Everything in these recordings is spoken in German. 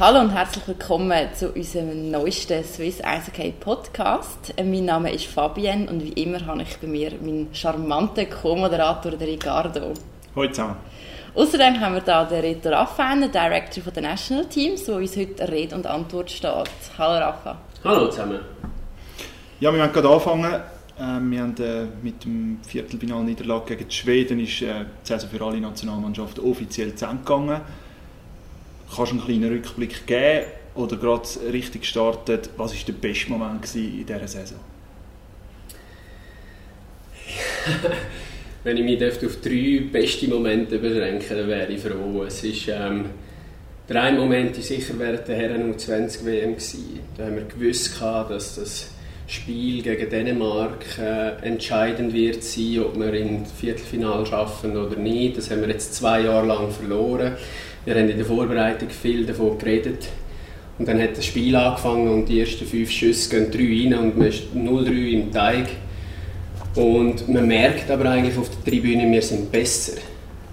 Hallo und herzlich willkommen zu unserem neuesten Swiss Eishockey Podcast. Äh, mein Name ist Fabienne und wie immer habe ich bei mir meinen charmanten Co-Moderator Ricardo. Hallo zusammen. Außerdem haben wir hier den Reto Raffan, den Director der National Teams, der uns heute Rede und Antwort steht. Hallo Rafa. Hallo zusammen. Ja, wir werden gerade anfangen. Ähm, wir haben äh, mit dem Viertelfinalniederlage gegen Schweden ist äh, die Saison für alle Nationalmannschaften offiziell zusammengegangen Kannst du einen kleinen Rückblick geben oder gerade richtig gestartet? Was war der beste Moment in dieser Saison? Wenn ich mich auf drei beste Momente beschränken dann wäre ich froh. Es ist, ähm, der eine Moment sicher während der Herren U20 WM. Da haben wir gewusst, dass das Spiel gegen Dänemark äh, entscheidend wird sein, ob wir im Viertelfinale schaffen oder nicht. Das haben wir jetzt zwei Jahre lang verloren. Wir haben in der Vorbereitung viel davon geredet. Und dann hat das Spiel angefangen und die ersten fünf Schüsse gehen drei rein und man ist 0-3 im Teig. Und man merkt aber eigentlich auf der Tribüne, wir sind besser.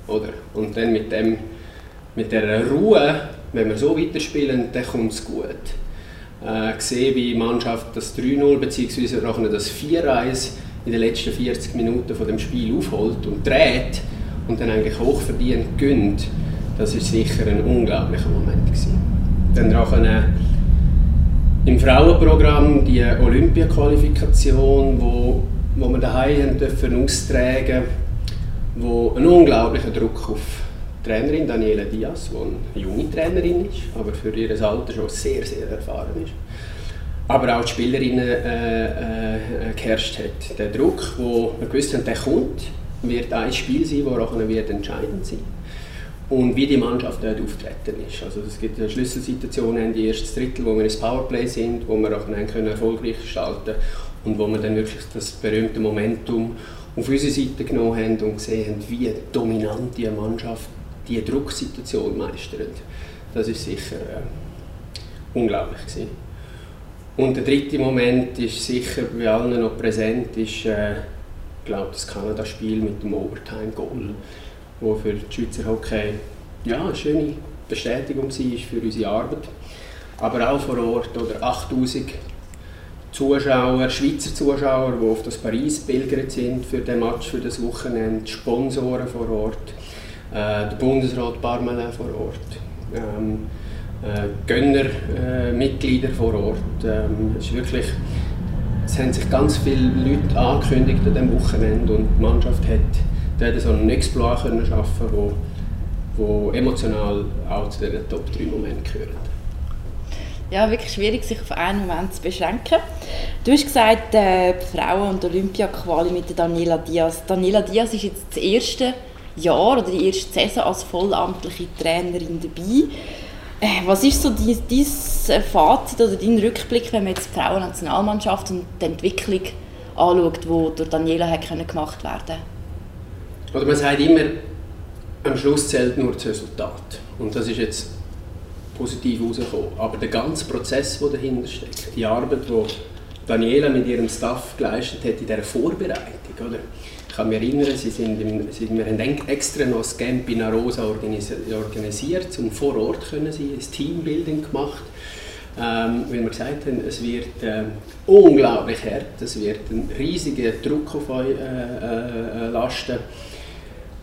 Oder? Und dann mit, dem, mit der Ruhe, wenn wir so weiterspielen, dann kommt es gut. Äh, gesehen, wie die Mannschaft das 3-0 bzw. das 4-1 in den letzten 40 Minuten von dem Spiel aufholt und dreht und dann eigentlich hochverdient gönnt das war sicher ein unglaublicher Moment. Gewesen. Dann auch im Frauenprogramm die Olympia-Qualifikation, wo, wo wir daheim dürfen austragen wo ein unglaublicher Druck auf die Trainerin Daniela Diaz, die eine junge Trainerin ist, aber für ihr Alter schon sehr, sehr erfahren ist. Aber auch die Spielerinnen äh, äh, geherrscht hat. Der Druck, wo wir gewusst haben, der kommt, wird ein Spiel sein, das auch wird entscheidend sein und wie die Mannschaft dort auftreten ist. Also es gibt Schlüsselsituationen in die erste Drittel, wo wir ins Powerplay sind, wo wir auch dann können erfolgreich gestalten und wo wir dann wirklich das berühmte Momentum auf unsere Seite genommen haben und gesehen haben, wie dominant die Mannschaft diese Drucksituation meistert. Das ist sicher äh, unglaublich gewesen. Und der dritte Moment ist sicher bei allen noch präsent, ist äh, glaube das Kanada-Spiel mit dem Overtime-Goal wo für die Schweizer Hockey ja, eine schöne Bestätigung war für unsere Arbeit. Aber auch vor Ort oder 8000 Zuschauer, Schweizer Zuschauer, die auf das Paris pilgert sind für den Match, für das Wochenende, Sponsoren vor Ort, äh, der Bundesrat Parmelin vor Ort, ähm, äh, Gönnermitglieder äh, vor Ort. Ähm, es, ist wirklich, es haben sich ganz viele Leute angekündigt an diesem Wochenende und die Mannschaft hat dort so einen Exploit können schaffen wo, wo emotional auch zu den Top 3 Momenten gehört. Ja, wirklich schwierig, sich auf einen Moment zu beschränken. Du hast gesagt, äh, Frauen- und Olympia-Quali mit Daniela Diaz. Daniela Diaz ist jetzt das erste Jahr oder die erste Saison als vollamtliche Trainerin dabei. Äh, was ist so dein, Fazit oder dein Rückblick, wenn man jetzt die Frauen-Nationalmannschaft und die Entwicklung anschaut, die durch Daniela hat gemacht werden konnte? Oder man sagt immer, am Schluss zählt nur das Resultat. Und das ist jetzt positiv rausgekommen. Aber der ganze Prozess, der dahinter steckt, die Arbeit, die Daniela mit ihrem Staff geleistet hat in dieser Vorbereitung, oder? Ich kann mich erinnern, sie sind im, sie, wir haben extra noch das Camp in Arosa organisiert, um vor Ort können sie ein Teambuilding gemacht, ähm, weil wir gesagt haben, es wird äh, unglaublich hart, es wird ein riesiger Druck auf euch äh, äh, lasten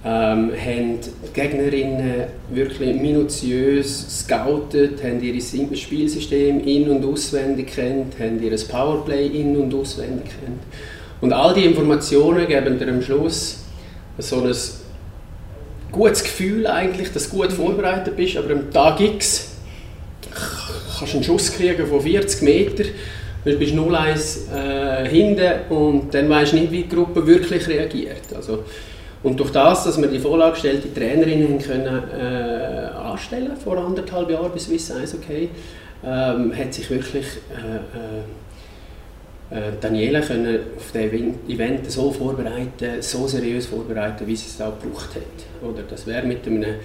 ähm, haben die Gegnerinnen wirklich minutiös scoutet, haben ihr Spielsystem in- und auswendig kennt, haben ihr Powerplay in- und auswendig kennt. Und all diese Informationen geben dir am Schluss so ein gutes Gefühl eigentlich, dass du gut vorbereitet bist, aber am Tag X kannst du einen Schuss kriegen von 40 Metern, du bist 0-1 äh, hinten und dann weißt du nicht, wie die Gruppe wirklich reagiert. Also, und durch das, dass wir die vorgestellte Trainerinnen können, äh, anstellen vor anderthalb Jahren bis Swiss Eishockey, ähm, hat sich wirklich äh, äh, äh Daniela können auf das Event so vorbereiten, so seriös vorbereiten, wie sie es auch gebraucht hat. Oder das wäre mit einem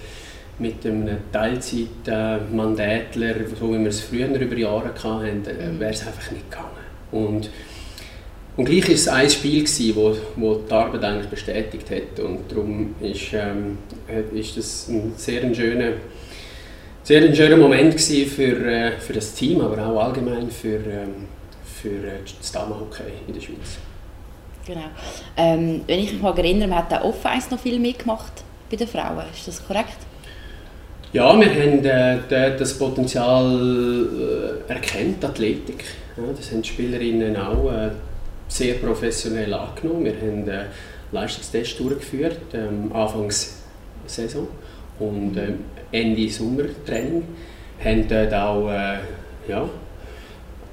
mit einem Teilzeit-Mandatler, so wie wir es früher über Jahre hatten, äh, wäre es einfach nicht gegangen. Und und gleich war es ein Spiel, das wo, wo die Arbeit eigentlich bestätigt hat. Und darum ist, ähm, ist das ein sehr schöner sehr ein schöner Moment für, äh, für das Team, aber auch allgemein für, ähm, für äh, das Damenhockey in der Schweiz. Genau. Ähm, wenn ich mich mal erinnere, man hat auch off noch viel mitgemacht bei den Frauen. Ist das korrekt? Ja, wir haben äh, das Potenzial äh, erkannt, Athletik. Ja, das haben die Spielerinnen auch äh, sehr professionell angenommen. Wir haben äh, Leistungstests durchgeführt, ähm, Anfangs Saison und ähm, Ende Sommertraining. Haben dort auch äh, ja,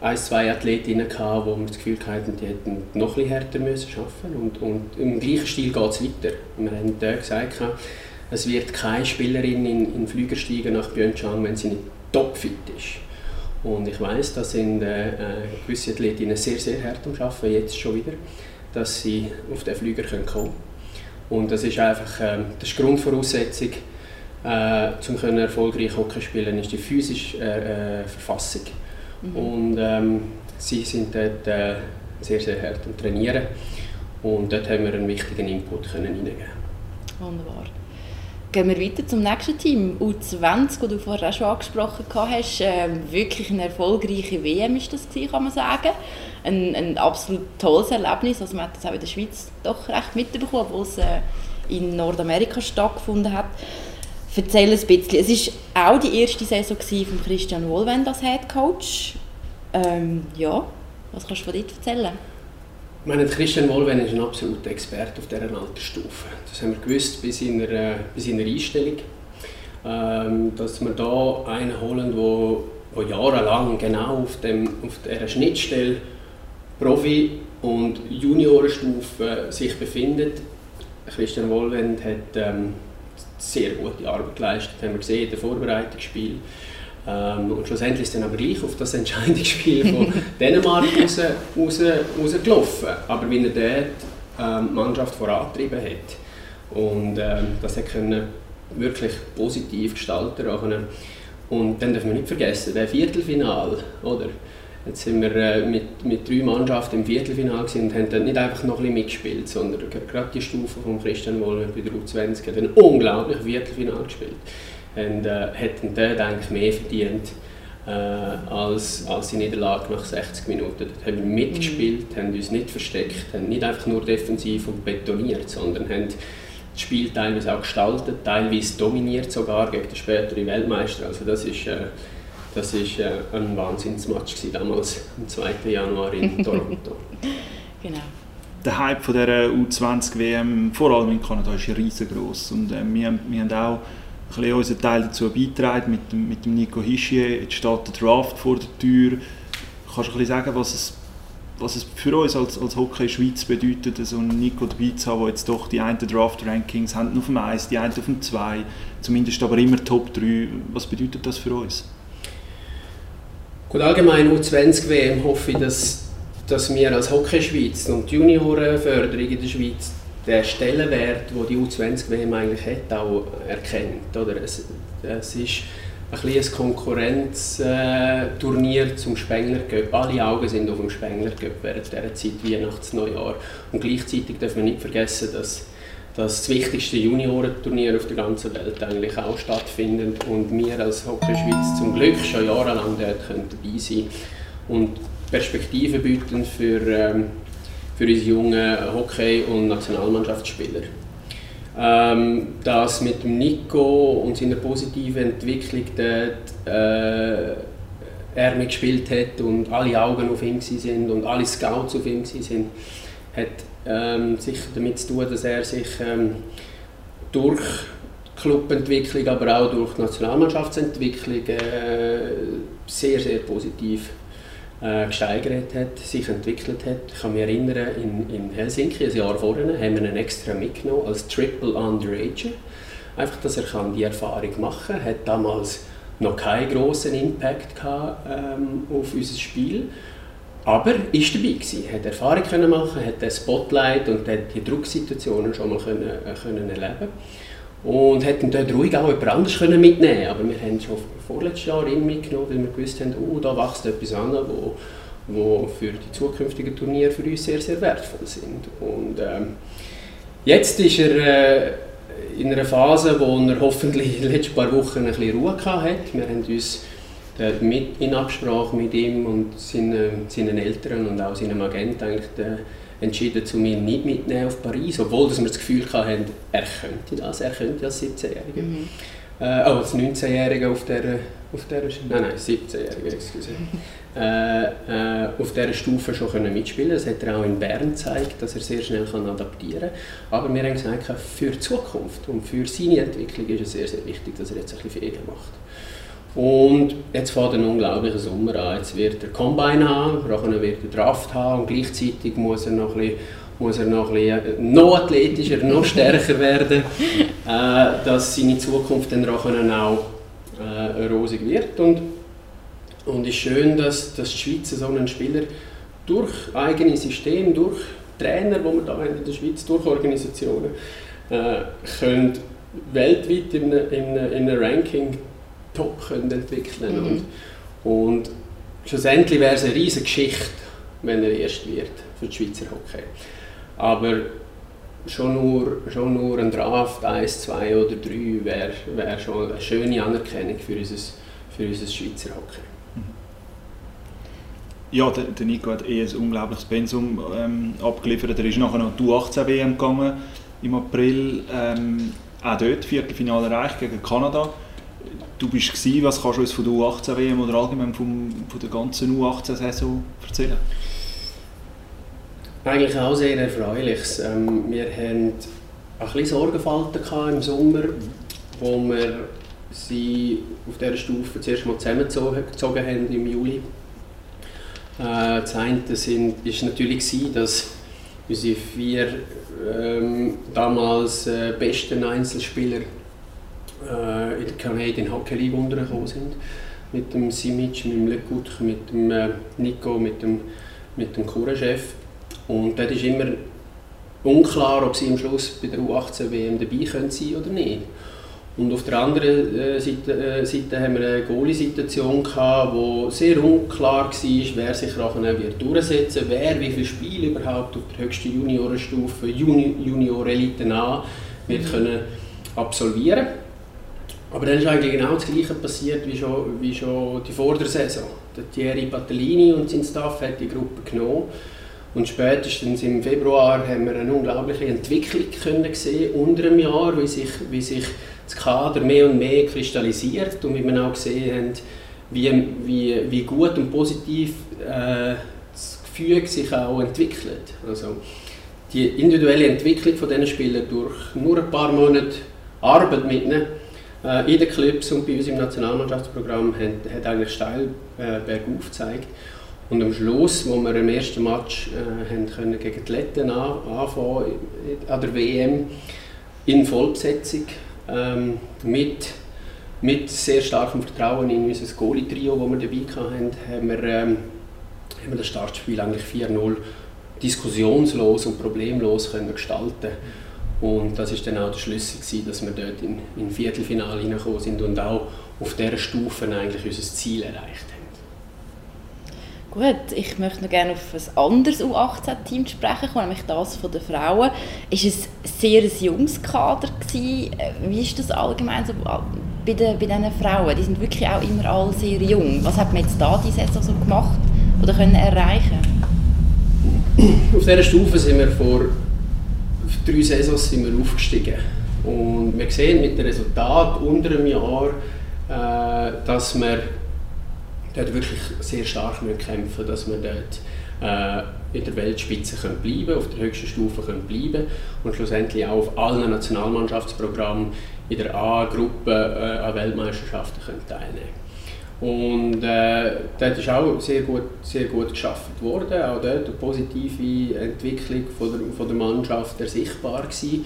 ein, zwei Athletinnen gehabt, wo wir das Gefühl hatten, die hätten noch ein härter müssen arbeiten und, und im gleichen Stil geht es weiter. Wir haben dort gesagt, es wird keine Spielerin in, in Flüger steigen nach Pyeongchang, wenn sie nicht topfit ist. Und ich weiß, da sind äh, äh, gewisse Athletinnen sehr, sehr hart am Arbeiten, jetzt schon wieder, dass sie auf den Flüger kommen können. Und das ist einfach äh, das ist die Grundvoraussetzung, äh, um erfolgreich Hockey spielen, ist die physische äh, äh, Verfassung. Mhm. Und ähm, sie sind dort äh, sehr, sehr hart am Trainieren. Und dort haben wir einen wichtigen Input können reingeben. Wunderbar. Gehen wir weiter zum nächsten Team. U20, das du vorher auch schon angesprochen hast. Äh, wirklich eine erfolgreiche WM ist das kann man sagen. Ein, ein absolut tolles Erlebnis. Also man hat das auch in der Schweiz doch recht mitbekommen, obwohl es äh, in Nordamerika stattgefunden hat. Erzähl ein bisschen. Es war auch die erste Saison von Christian Wohlwend als Head Coach. Ähm, ja, was kannst du von dort erzählen? Meine, Christian Wohlwend ist ein absoluter Experte auf dieser Altersstufe. Das haben wir gewusst bei seiner, äh, bei seiner Einstellung. Ähm, dass wir da einen holen, der jahrelang genau auf, dem, auf dieser Schnittstelle Profi- und Juniorenstufe sich befindet. Christian Wohlwend hat ähm, sehr gute Arbeit geleistet, haben wir gesehen in den Vorbereitungsspielen. Ähm, und schlussendlich ist dann aber gleich auf das Entscheidungsspiel von Dänemark raus, raus, rausgelaufen. Aber wie er dort ähm, die Mannschaft vorangetrieben hat. Und ähm, das hat können wirklich positiv gestalten können. Und dann dürfen wir nicht vergessen, der Viertelfinal, oder? Jetzt sind wir äh, mit, mit drei Mannschaften im Viertelfinale und haben dann nicht einfach noch ein bisschen mitgespielt, sondern gerade die Stufe von Christian Wollner bei der U20 hat ein unglaubliches Viertelfinale gespielt. Und äh, hätten dort eigentlich mehr verdient äh, als, als die Niederlage nach 60 Minuten. Dort haben wir mitgespielt, mhm. haben uns nicht versteckt, haben nicht einfach nur defensiv und betoniert, sondern haben das Spiel teilweise auch gestaltet, teilweise dominiert sogar gegen den späteren Weltmeister. Also das ist äh, das war äh, ein Wahnsinnsmatch damals, am 2. Januar in Toronto. genau. Der Hype von dieser U20-WM, vor allem in Kanada, ist riesengroß. Und äh, wir, wir haben auch bisschen unseren Teil dazu beigetragen mit mit dem Nico Hischier. Jetzt steht der Draft vor der Tür. Kannst du ein bisschen sagen, was es, was es für uns als, als Hockey Schweiz bedeutet, so einen Nico dabei zu haben, der jetzt doch die einen Draft-Rankings haben auf dem 1, die einen auf dem 2, zumindest aber immer Top 3. Was bedeutet das für uns? Gut, allgemein U20-WM hoffe ich, dass, dass wir als Hockey Schweiz und die Juniorenförderung in der Schweiz den Stellenwert, den die U20-WM eigentlich hat, auch erkennt. Oder? Es, es ist ein, ein Konkurrenzturnier zum Spengler Cup. Alle Augen sind auf dem Spengler während dieser Zeit, Weihnachts-Neujahr. Und gleichzeitig darf man nicht vergessen, dass das wichtigste Juniorenturnier auf der ganzen Welt eigentlich auch stattfindet und wir als Hockey Schweiz zum Glück schon jahrelang dort können dabei sein und Perspektiven bieten für, ähm, für unsere jungen Hockey- und Nationalmannschaftsspieler. Ähm, dass mit Nico und seiner positiven Entwicklung dort äh, er mitgespielt hat und alle Augen auf ihm sind und alle Scouts auf ihm sind, hat ähm, sicher damit zu tun, dass er sich ähm, durch Clubentwicklung, aber auch durch Nationalmannschaftsentwicklung äh, sehr, sehr positiv äh, gesteigert hat, sich entwickelt hat. Ich kann mich erinnern, in, in Helsinki, ein Jahr vorher, haben wir ihn extra mitgenommen als Triple Underager. Einfach, dass er kann die Erfahrung machen kann. Er hat damals noch keinen großen Impact gehabt, ähm, auf unser Spiel aber ist dabei gewesen, hat Erfahrung können machen, hat den Spotlight und die Drucksituationen schon mal können, äh, können erleben und hätten dort ruhig auch jemand anderes können mitnehmen aber wir haben schon vorletztes Jahr ihn mitgenommen, weil wir gewusst haben, oh, da wächst etwas an, wo, wo für die zukünftigen Turniere für uns sehr, sehr wertvoll sind. Und ähm, jetzt ist er, äh, in einer Phase, wo er hoffentlich in den letzten paar Wochen ein bisschen Ruhe hatte. Wir haben uns mit, in Absprache mit ihm und seinen, seinen Eltern und auch seinem Agent eigentlich entschieden, zu mir nicht mitnehmen auf Paris, obwohl dass wir das Gefühl hatten, er könnte das, er könnte als 17-Jähriger. Mhm. Äh, oh, als 19-Jähriger auf der, auf der, nein, nein, 17-Jähriger, excuse. äh, äh, auf dieser Stufe schon können mitspielen Das hat er auch in Bern gezeigt, dass er sehr schnell kann adaptieren kann. Aber wir haben gesagt, für die Zukunft und für seine Entwicklung ist es sehr, sehr wichtig, dass er jetzt ein bisschen Ferien macht. Und jetzt fängt ein unglaublicher Sommer an. Jetzt wird er Combine haben, nachher wird er Draft haben und gleichzeitig muss er noch ein bisschen, muss er noch, ein bisschen, noch athletischer, noch stärker werden, äh, dass seine Zukunft dann auch äh, rosig wird. Und, und es ist schön, dass, dass die Schweiz so einen Spieler durch eigene System, durch Trainer, die wir da haben in der Schweiz, durch Organisationen, äh, können weltweit in einem Ranking top können entwickeln mhm. und, und schlussendlich wäre es eine riesige Geschichte, wenn er erst wird für die Schweizer Hockey. Aber schon nur, schon nur ein Draft 1, 2 oder 3 wäre wär schon eine schöne Anerkennung für unser, für unser Schweizer Hockey. Mhm. Ja, der, der Nico hat eh ein unglaubliches Pensum ähm, abgeliefert. Er ist nachher noch die U18 WM gegangen im April. Ähm, auch dort Viertelfinale erreicht gegen Kanada du bist gewesen, was kannst du uns von der U18-WM oder allgemein vom, von der ganzen U18-Saison erzählen? Eigentlich auch sehr erfreulich. Ähm, wir hatten ein bisschen Sorgenfalten im Sommer, wo wir sie auf dieser Stufe zuerst mal zusammengezogen haben im Juli. Äh, das eine war natürlich, dass unsere vier ähm, damals äh, besten Einzelspieler in der Canadian Hockey League untergekommen sind. Mit dem Simic, mit dem Lekut, mit dem äh, Nico, mit dem, mit dem Kurachef. Und dort ist immer unklar, ob sie am Schluss bei der U18 WM dabei können sein oder nicht. Und auf der anderen äh, Seite, äh, Seite haben wir eine Goalie-Situation wo sehr unklar war, wer sich nachher wird durchsetzen wer wie viele Spiele überhaupt auf der höchsten Juniorenstufe, Juni Junior-Elite A wird können absolvieren aber dann ist eigentlich genau das Gleiche passiert wie schon, wie schon die Vordersaison. Der Thierry Battellini und sein Staff hat die Gruppe genommen. Und spätestens im Februar haben wir eine unglaubliche Entwicklung können sehen unter einem Jahr, wie sich, wie sich das Kader mehr und mehr kristallisiert und wie wir auch gesehen haben, wie, wie, wie gut und positiv äh, das Gefühl sich auch entwickelt. Also die individuelle Entwicklung von diesen Spielern durch nur ein paar Monate Arbeit mit ihnen in den Clips und bei uns im Nationalmannschaftsprogramm hat, hat eigentlich steil äh, bergauf gezeigt. Und am Schluss, wo wir im ersten Match äh, haben können gegen die Letten an, anfangen an der WM in Vollbesetzung ähm, mit, mit sehr starkem Vertrauen in unser Goalie-Trio, das wir dabei hatten, haben wir, ähm, haben wir das Startspiel eigentlich 4-0 diskussionslos und problemlos können gestalten und das ist dann auch der Schlüssel gewesen, dass wir dort in, in Viertelfinale hineingekommen sind und auch auf dieser Stufe eigentlich unser Ziel erreicht haben. Gut, ich möchte noch gerne auf ein anderes U18-Team sprechen, nämlich das von den Frauen. Ist es sehr ein junges Kader gewesen? Wie ist das allgemein so bei den, bei diesen Frauen? Die sind wirklich auch immer alle sehr jung. Was hat man jetzt da die Saison so gemacht oder können erreichen? Auf dieser Stufe sind wir vor drei Saisons sind wir aufgestiegen. Und wir sehen mit dem Resultat unter einem Jahr, äh, dass wir dort wirklich sehr stark kämpfen müssen, dass wir dort äh, in der Weltspitze können bleiben auf der höchsten Stufe können bleiben und schlussendlich auch auf allen Nationalmannschaftsprogrammen in der A-Gruppe äh, an Weltmeisterschaften können teilnehmen und äh, dort ist auch sehr gut, sehr gut geschaffen worden. Auch dort eine positive Entwicklung von der, von der Mannschaft ersichtbar gewesen.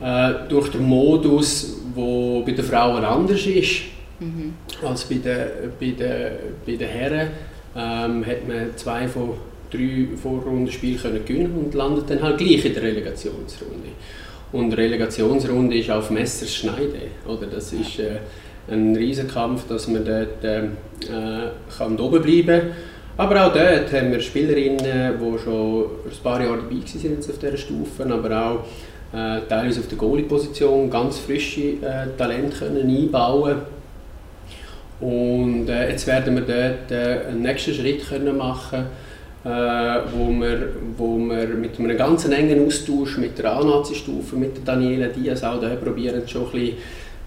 Äh, durch den Modus, der bei den Frauen anders ist mhm. als bei den, bei den, bei den Herren, ähm, hat man zwei von drei Vorrundenspielen gewinnen und landet dann halt gleich in der Relegationsrunde. Und die Relegationsrunde ist auf Messerschneide. Oder? Das ist, äh, ein Riesenkampf, dass man dort ähm, äh, kann oben bleiben kann. Aber auch dort haben wir Spielerinnen, die schon ein paar Jahre dabei waren auf dieser Stufe, aber auch äh, teilweise auf der Goalie-Position ganz frische äh, Talente können einbauen Und äh, jetzt werden wir dort äh, einen nächsten Schritt können machen äh, wo, wir, wo wir mit einem ganz engen Austausch mit der A-Nazi-Stufe, mit der Daniela Diaz auch da probieren, schon ein bisschen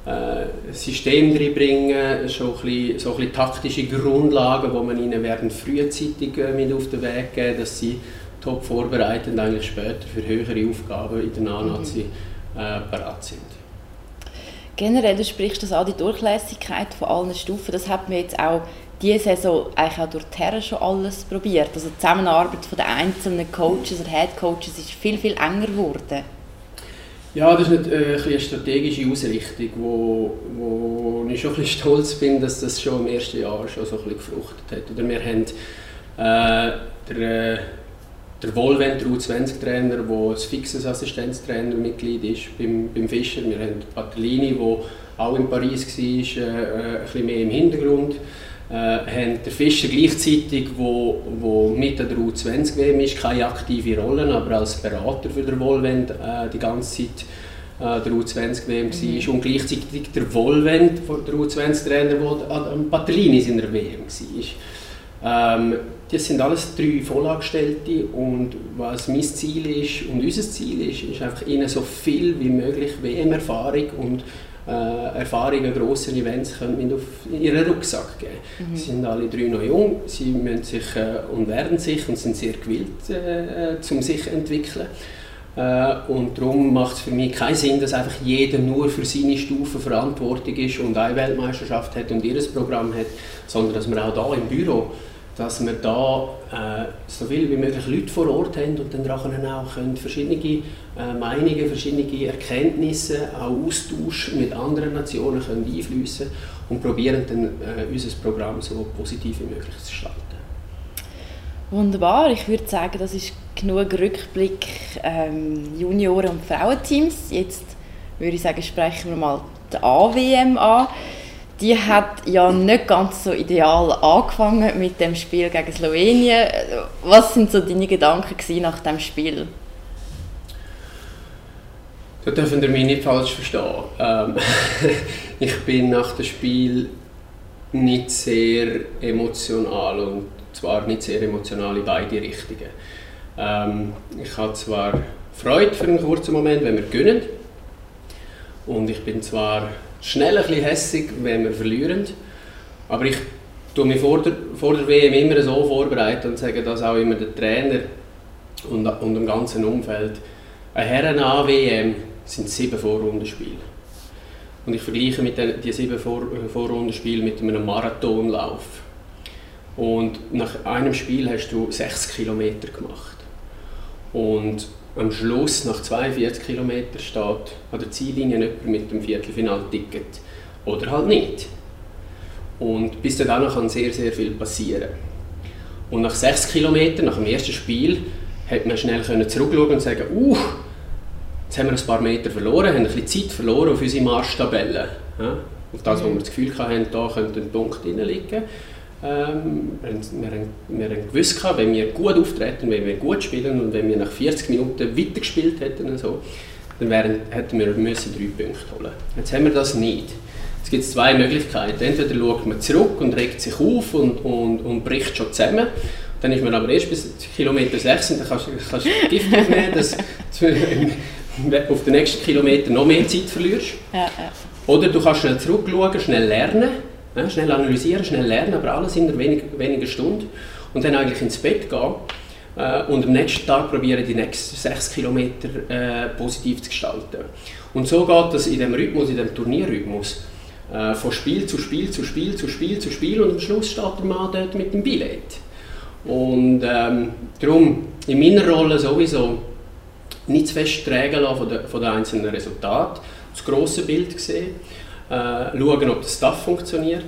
äh, System reinbringen, schon ein bisschen, so ein bisschen taktische Grundlagen, die man ihnen werden frühzeitig äh, mit auf den Weg geben, dass sie top vorbereitet eigentlich später für höhere Aufgaben in der A-Nazi mhm. äh, bereit sind. Generell, du sprichst das an, die Durchlässigkeit von allen Stufen, das hat mir jetzt auch diese Saison eigentlich auch durch Terra schon alles probiert. Also die Zusammenarbeit der einzelnen Coaches oder Head Coaches ist viel, viel enger geworden. Ja, das ist äh, eine strategische Ausrichtung, wo, wo ich schon ein bisschen stolz bin, dass das schon im ersten Jahr schon so ein bisschen gefruchtet hat. Oder wir haben äh, der, äh, der Wohlwend U20-Trainer, der ein fixes Assistenztrainermitglied ist beim, beim Fischer. Wir haben Patellini, der auch in Paris war, äh, äh, ein bisschen mehr im Hintergrund äh, haben der Fischer gleichzeitig, wo, wo mit der U20 WM ist, keine aktive Rolle, aber als Berater für den Wohlwend äh, die ganze Zeit äh, der U20 WM mhm. war und gleichzeitig der Wohlwend der U20-Trainer, der an Patellini in der WM war. Ähm, das sind alles drei Vollangestellte und was mein Ziel ist und unser Ziel ist, ist einfach ihnen so viel wie möglich WM-Erfahrung und äh, Erfahrungen, grossen Events können mit auf ihren Rucksack geben. Mhm. Sie sind alle drei noch jung, sie müssen sich äh, und werden sich und sind sehr gewillt, äh, um sich zu entwickeln. Äh, und darum macht es für mich keinen Sinn, dass einfach jeder nur für seine Stufe verantwortlich ist und eine Weltmeisterschaft hat und ihr Programm hat, sondern dass wir auch hier im Büro dass wir da äh, so viel wie möglich Leute vor Ort haben und dann auch können verschiedene äh, Meinungen, verschiedene Erkenntnisse, auch Austausch mit anderen Nationen können einfließen und probieren dann äh, unser Programm so positiv wie möglich zu gestalten. Wunderbar, ich würde sagen, das ist genug Rückblick ähm, Junioren- und Frauenteams. Jetzt würde ich sagen, sprechen wir mal die AWM an die hat ja nicht ganz so ideal angefangen mit dem Spiel gegen Slowenien. Was sind so deine Gedanken nach dem Spiel? Da dürfen ihr mich nicht falsch verstehen. Ähm, ich bin nach dem Spiel nicht sehr emotional und zwar nicht sehr emotional in beide Richtungen. Ähm, ich habe zwar Freude für einen kurzen Moment, wenn wir gewinnen und ich bin zwar schnell ein bisschen hässig, wenn wir verlieren. Aber ich tue mich vor der, vor der WM immer so vorbereiten und sage das auch immer der Trainer und, und dem ganzen Umfeld. Eine Herren-A-WM sind sieben Vorrundenspiele. Und ich vergleiche mit den, die sieben Vor Vorrundenspiele mit einem Marathonlauf. Und nach einem Spiel hast du sechs Kilometer gemacht. Und am Schluss, nach 42 Kilometern, steht an der Ziellinie jemand mit dem Viertelfinalticket. Oder halt nicht. Und bis dahin kann sehr, sehr viel passieren. Und nach 6 Kilometern, nach dem ersten Spiel, hat man schnell zurückschauen und sagen, uh, jetzt haben wir ein paar Meter verloren, haben ein bisschen Zeit verloren auf unsere Marschtabelle. Ja? Auf das, wo wir das Gefühl hatten, da könnte ein Punkt drin liegen. Ähm, wir, haben, wir haben gewusst, wenn wir gut auftreten, wenn wir gut spielen und wenn wir nach 40 Minuten weitergespielt hätten, so, dann wären, hätten wir müssen drei Punkte holen Jetzt haben wir das nicht. Es gibt zwei Möglichkeiten. Entweder schaut man zurück und regt sich auf und, und, und bricht schon zusammen. Dann ist man aber erst bis Kilometer 6 und dann kannst, kannst du Gift aufnehmen, dass du auf den nächsten Kilometer noch mehr Zeit verlierst. Ja, ja. Oder du kannst schnell zurückschauen, schnell lernen ja, schnell analysieren, schnell lernen, aber alles in wenig, wenigen Stunden. Und dann eigentlich ins Bett gehen äh, und am nächsten Tag probieren, die nächsten sechs Kilometer äh, positiv zu gestalten. Und so geht das in dem Rhythmus, in dem Turnierrhythmus. Äh, von Spiel zu Spiel zu Spiel zu Spiel zu Spiel und am Schluss steht der Mann dort mit dem Billett. Und ähm, darum in meiner Rolle sowieso nicht zu fest trägen lassen von den, von den einzelnen Resultaten, das grosse Bild sehen äh, schauen, ob der Staff funktioniert,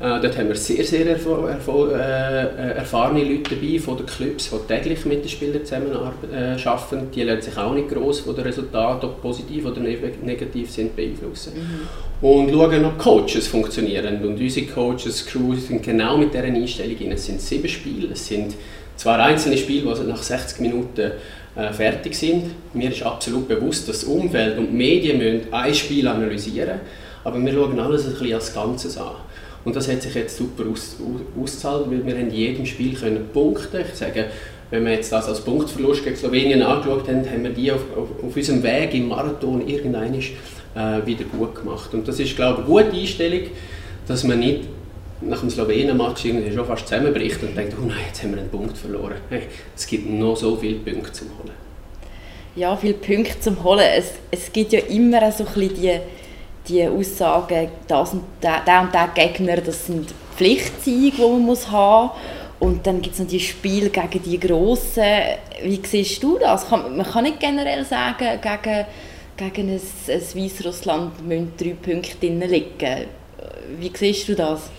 Äh, dort haben wir sehr, sehr erf erf äh, erfahrene Leute dabei von den Clubs, die täglich mit den Spielern zusammen äh. Die lernen sich auch nicht gross von den Resultaten, ob positiv oder ne-, negativ sind, beeinflussen. Mhm. Und schauen, ob Coaches funktionieren. Und unsere Coaches, Crews sind genau mit dieser Einstellung rein. Es sind sieben Spiele, es sind zwar einzelne Spiele, die nach 60 Minuten äh, fertig sind. Mir ist absolut bewusst, dass das Umfeld und die Medien müssen ein Spiel analysieren müssen, aber wir schauen alles ein bisschen als Ganzes an. Und das hat sich jetzt super aus, ausgezahlt, weil wir in jedem Spiel können punkten Ich sage, wenn wir jetzt das als Punktverlust gegen Slowenien angeschaut haben, haben wir die auf, auf, auf unserem Weg im Marathon irgendwann äh, wieder gut gemacht. Und das ist, glaube ich, eine gute Einstellung, dass man nicht nach dem Slowenien-Match schon fast zusammenbricht und denkt, oh nein, jetzt haben wir einen Punkt verloren. Es gibt noch so viele Punkte zum Holen. Ja, viele Punkte zum Holen. Es, es gibt ja immer so ein bisschen die die Aussagen, das und der, der und der Gegner, das sind Pflichtsiege, die man muss haben und dann gibt es noch die Spiele gegen die Grossen. Wie siehst du das? man kann nicht generell sagen, gegen, gegen ein, ein Weißrussland müssen drei Punkte drin liegen. Wie siehst du das?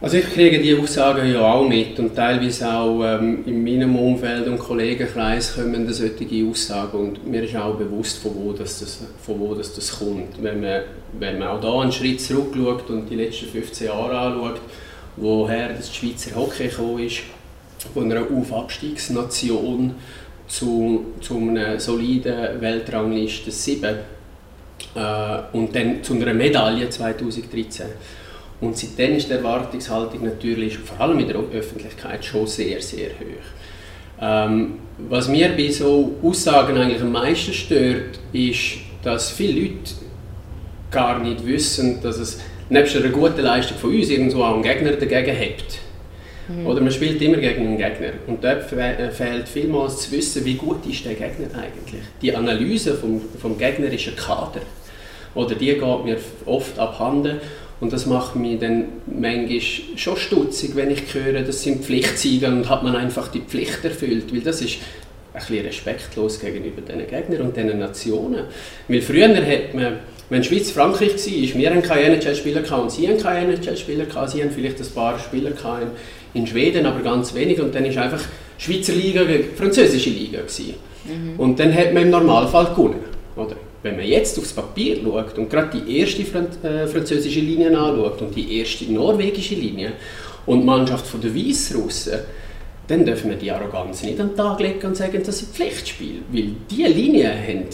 Also ich kriege die Aussagen ja auch mit und teilweise auch ähm, in meinem Umfeld und Kollegenkreis kommen solche Aussagen und mir ist auch bewusst, von wo das, das, von wo das, das kommt. Wenn man, wenn man auch da einen Schritt zurückschaut und die letzten 15 Jahre anschaut, woher das Schweizer Hockey gekommen ist, von einer Aufabstiegsnation zu, zu einer soliden Weltrangliste 7 äh, und dann zu einer Medaille 2013 und seitdem ist die Erwartungshaltung natürlich, vor allem in der Öffentlichkeit, schon sehr, sehr hoch. Ähm, was mir bei so Aussagen eigentlich am meisten stört, ist, dass viele Leute gar nicht wissen, dass es nebst einer guten Leistung von uns irgendwo auch einen Gegner dagegen hat. Mhm. Oder man spielt immer gegen einen Gegner. Und dort äh, fehlt vielmals zu wissen, wie gut ist der Gegner eigentlich. Die Analyse vom, vom gegnerischen Kader, oder die geht mir oft abhanden und das macht mich dann manchmal schon stutzig, wenn ich höre, das sind Pflichtsiege und hat man einfach die Pflicht erfüllt, weil das ist ein bisschen respektlos gegenüber diesen Gegnern und diesen Nationen. Weil früher hat man, wenn Schweiz Frankreich war, wir keine NHL-Spieler und sie haben keine NHL-Spieler sie haben vielleicht ein paar Spieler in, in Schweden, aber ganz wenig und dann war einfach Schweizer Liga gegen französische Liga Mhm. Und dann hat man im Normalfall gewonnen, oder? Wenn man jetzt aufs Papier schaut und gerade die erste äh, französische Linie anschaut und die erste norwegische Linie und die Mannschaft der Weißrussen, dann dürfen wir die Arroganz nicht an den Tag legen und sagen, das sind Pflichtspiele. Weil diese Linien haben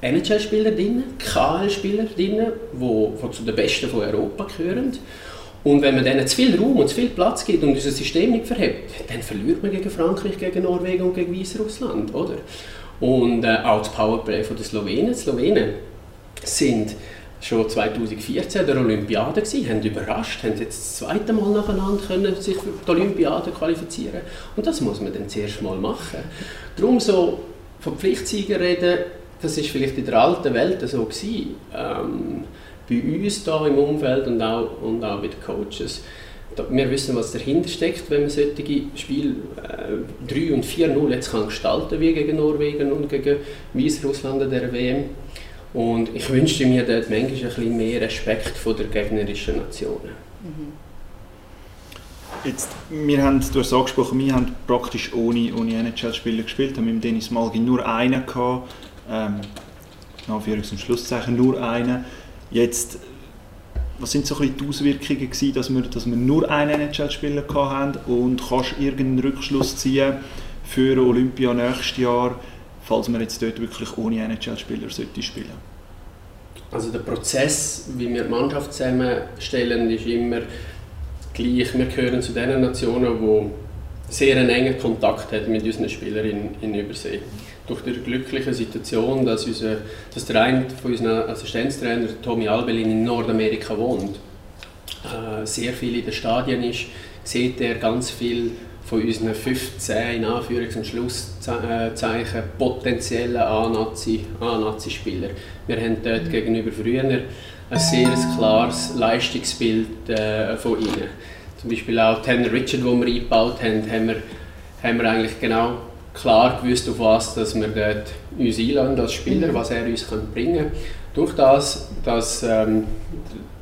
NHL-Spieler drin, KL-Spieler drin, die zu den Besten von Europa gehören. Und wenn man denen zu viel Raum und zu viel Platz gibt und unser System nicht verhebt, dann verliert man gegen Frankreich, gegen Norwegen und gegen Weißrussland, oder? Und äh, auch das Powerplay von den Slowenen. Die Slowenen sind schon 2014 der Olympiade gewesen, haben überrascht, haben jetzt das zweite Mal nacheinander können sich für die Olympiade qualifizieren und das muss man dann zuerst mal machen. Darum so von Pflichtsiegen reden, das ist vielleicht in der alten Welt so gewesen. Ähm, bei uns da im Umfeld und auch, und auch bei den Coaches wir wissen, was dahinter steckt, wenn man solche Spiele äh, 3 und 4-0 jetzt kann gestalten wie gegen Norwegen und gegen Weißrussland in der WM. Und ich wünschte mir dort manchmal ein bisschen mehr Respekt vor der gegnerischen Nationen. Mhm. Jetzt, wir haben, du hast es angesprochen, wir haben praktisch ohne, ohne NHL-Spieler gespielt, haben mit Dennis Malgin nur einen gehabt, ähm, Anführungs- und Schlusszeichen nur einen. Jetzt was sind so die Auswirkungen gewesen, dass wir, dass wir nur einen NHL-Spieler hatten und kannst du irgendeinen Rückschluss ziehen für Olympia nächstes Jahr, falls wir jetzt dort wirklich ohne NHL-Spieler spielen? Also der Prozess, wie wir die Mannschaft zusammenstellen, ist immer gleich. Wir gehören zu den Nationen, die sehr einen engen Kontakt haben mit unseren Spielern in, in Übersee durch die glückliche Situation, dass, unser, dass der eine von unseren Assistenztrainer, Tommy Albelin, in Nordamerika wohnt, äh, sehr viel in den Stadien ist, sieht er ganz viel von unseren 15 in Anführungs- und Schlusszeichen potenziellen A-Nazi-Spieler. Wir haben dort gegenüber früher ein sehr klares Leistungsbild äh, von ihnen. Zum Beispiel auch Tanner Richard, den wir eingebaut haben, haben wir, haben wir eigentlich genau klar gewusst, auf was dass wir dort uns einladen als Spieler, mhm. was er uns bringen kann. Durch das, dass ähm,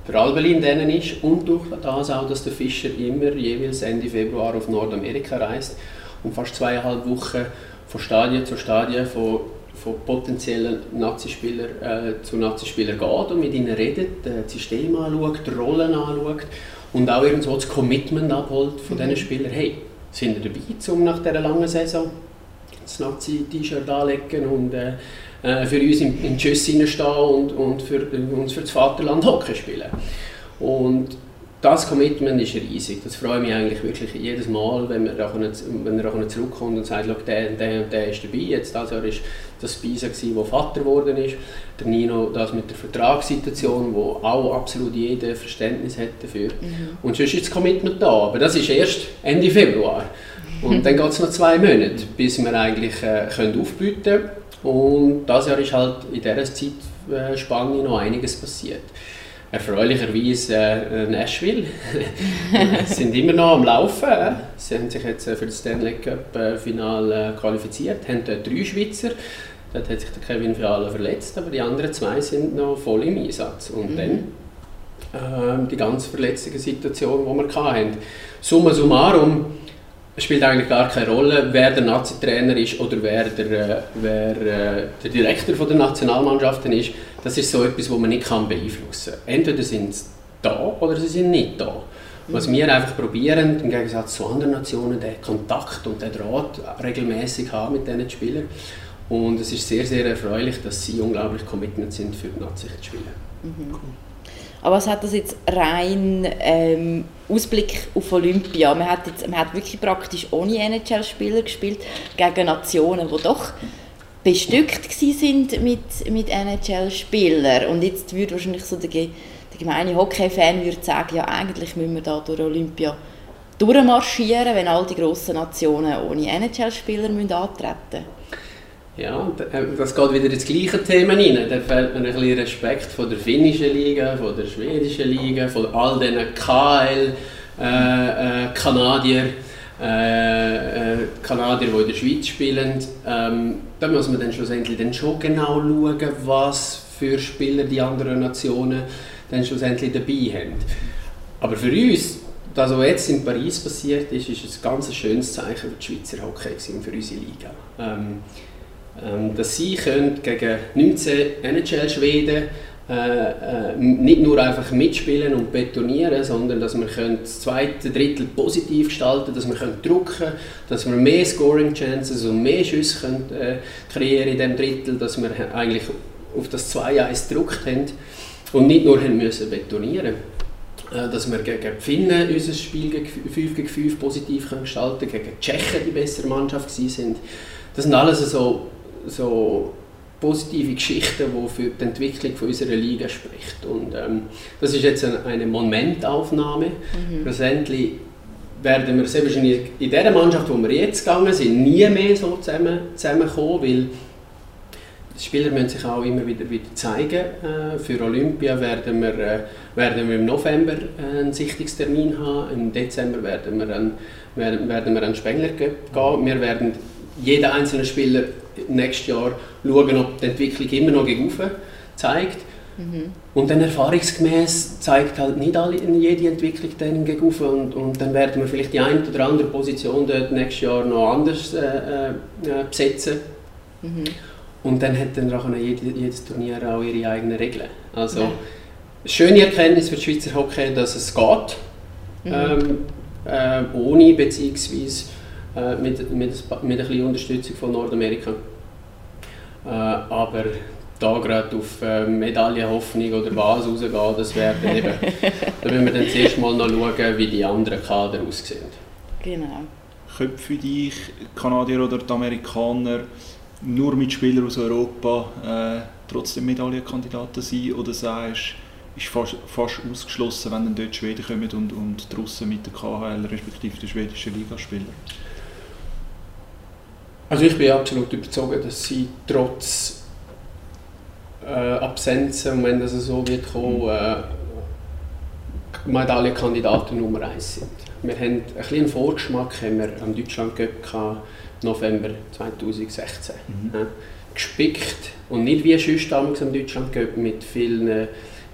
der Albelin denen ist und durch das auch, dass der Fischer immer jeweils Ende Februar auf Nordamerika reist und fast zweieinhalb Wochen von Stadien zu Stadien von, von potenziellen Nazispielern äh, zu Nazispielern geht und mit ihnen redet, äh, das System anschaut, die Rollen anschaut und auch irgendwo das Commitment abholt von mhm. diesen Spielern. Hey, sind ihr dabei, um nach dieser langen Saison das Nazi-T-Shirt anlegen und äh, äh, für uns im, im Tschüss stehen und, und für, uns für das Vaterland Hockey spielen. Und das Commitment ist riesig. Das freut mich eigentlich wirklich jedes Mal, wenn, wir wenn er auch zurückkommt und sagt, der, der und der ist dabei. Jetzt das Jahr war das Spisa, der Vater geworden ist. Der Nino das mit der Vertragssituation, wo auch absolut jeder Verständnis hat dafür. Mhm. Und sonst ist das Commitment da. Aber das ist erst Ende Februar. Und dann geht es noch zwei Monate, bis wir eigentlich äh, können aufbieten können. Und das Jahr ist halt in dieser Zeitspanne noch einiges passiert. Erfreulicherweise äh, Nashville sind immer noch am Laufen. Sie haben sich jetzt äh, für das Stanley Cup äh, Final äh, qualifiziert, haben dort drei Schweizer. Dort hat sich der Kevin Fiala verletzt, aber die anderen zwei sind noch voll im Einsatz. Und mhm. dann äh, die ganz verletzliche Situation, die wir hatten. Summa summarum, spielt eigentlich gar keine Rolle, wer der Nazi-Trainer ist oder wer der, äh, wer, äh, der Direktor von der Nationalmannschaften ist. Das ist so etwas, was man nicht kann beeinflussen kann. Entweder sind sie da oder sie sind nicht da. Was wir einfach probieren, im Gegensatz zu anderen Nationen, den Kontakt und den Draht regelmäßig haben mit diesen Spielern. Und es ist sehr, sehr erfreulich, dass sie unglaublich committed sind, für die Nazi zu spielen. Mhm. Cool. Aber was hat das jetzt rein ähm, Ausblick auf Olympia? Man hat, jetzt, man hat wirklich praktisch ohne NHL-Spieler gespielt, gegen Nationen, die doch bestückt sind mit, mit NHL-Spielern. Und jetzt würde wahrscheinlich so der, der gemeine Hockey-Fan sagen, ja eigentlich müssen wir da durch Olympia durchmarschieren, wenn all die grossen Nationen ohne NHL-Spieler antreten müssen. Ja, äh, das geht wieder ins gleiche Thema rein. Da fällt mir ein bisschen Respekt von der finnischen Liga, von der schwedischen Liga, von all diesen KL äh, äh, äh, äh, Kanadier, die in der Schweiz spielen. Ähm, da muss man dann schlussendlich dann schon genau schauen, was für Spieler die anderen Nationen dann schlussendlich dabei haben. Aber für uns, das, was jetzt in Paris passiert ist, ist ein ganz schönes Zeichen für die Schweizer Hockey und für unsere Liga. Ähm, dass sie können gegen 19 NHL-Schweden äh, äh, nicht nur einfach mitspielen und betonieren, sondern dass wir können das zweite Drittel positiv gestalten dass wir können drucken dass wir mehr Scoring-Chances und mehr Schüsse können, äh, kreieren in diesem Drittel, dass wir eigentlich auf das 2-1 gedruckt haben und nicht nur haben müssen betonieren äh, dass wir gegen die Finnen unser Spiel gegen 5 gegen 5 positiv können gestalten gegen die Tschechen die bessere Mannschaft sind. Das sind alles so so positive Geschichten, die für die Entwicklung von unserer Liga spricht. Und ähm, das ist jetzt eine Momentaufnahme. Mhm. Schlussendlich werden wir sehr wahrscheinlich in der Mannschaft, wo wir jetzt gegangen sind, nie mehr so zusammen, zusammenkommen, weil die Spieler müssen sich auch immer wieder, wieder zeigen. Äh, für Olympia werden wir, äh, werden wir im November einen Sichtungstermin haben, im Dezember werden wir an, werden, werden wir an Spengler gehen. Wir werden jeder einzelne Spieler nächstes Jahr schauen, ob die Entwicklung immer noch gegen zeigt. Mhm. Und dann erfahrungsgemäß zeigt halt nicht alle, jede Entwicklung dann gegen und, und dann werden wir vielleicht die eine oder andere Position dort nächstes Jahr noch anders äh, äh, äh besetzen. Mhm. Und dann hat dann auch jedes Turnier auch ihre eigenen Regeln. Also, ja. schöne Erkenntnis für die Schweizer Hockey, dass es geht, mhm. ähm, äh, ohne beziehungsweise äh, mit, mit, mit ein bisschen Unterstützung von Nordamerika. Äh, aber da gerade auf äh, Medaillenhoffnung oder was rausgehen, das wäre eben, da müssen wir dann zuerst mal noch schauen, wie die anderen Kader aussehen. Genau. Könnte für dich Kanadier oder die Amerikaner nur mit Spielern aus Europa äh, trotzdem Medaillenkandidaten sein oder sagst ist fast, fast ausgeschlossen, wenn dann dort Schweden kommen und, und die Russen mit der KHL respektive der schwedischen Liga spielen? Also ich bin absolut überzeugt, dass sie trotz äh, Absenzen, und wenn das so wird kommen, mhm. äh, Medaillenkandidaten Nummer 1 sind. Wir haben ein bisschen einen Vorgeschmack haben wir am Deutschland gehabt, November 2016. Mhm. Ja, gespickt und nicht wie sonst damals in Deutschland mit vielen,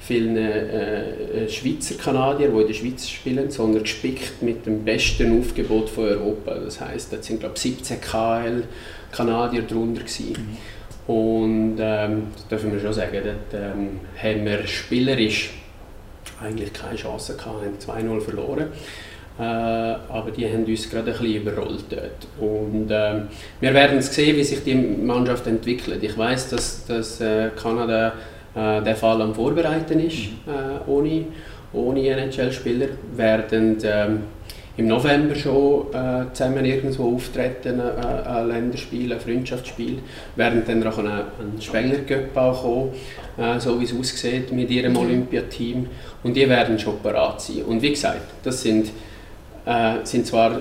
vielen äh, Schweizer Kanadier, die in der Schweiz spielen, sondern gespickt mit dem besten Aufgebot von Europa. Das heißt, da sind glaube 17 KL Kanadier drunter gewesen. Mhm. Und ähm, das dürfen wir schon sagen, dort ähm, haben wir spielerisch eigentlich keine Chance gehabt, haben 2-0 verloren. Äh, aber die haben uns gerade ein bisschen überrollt dort. Und äh, wir werden sehen, wie sich die Mannschaft entwickelt. Ich weiß, dass, dass äh, Kanada äh, der Fall am Vorbereiten ist. Äh, ohne, ohne NHL-Spieler. Werden ähm, im November schon äh, zusammen irgendwo auftreten, äh, ein Länderspiel, ein Freundschaftsspiel. Werden dann auch ein Spengler Cup auch kommen, äh, so wie es aussieht mit ihrem. Olympiateam. Und die werden schon parat sein. Und wie gesagt, das sind äh, sind zwar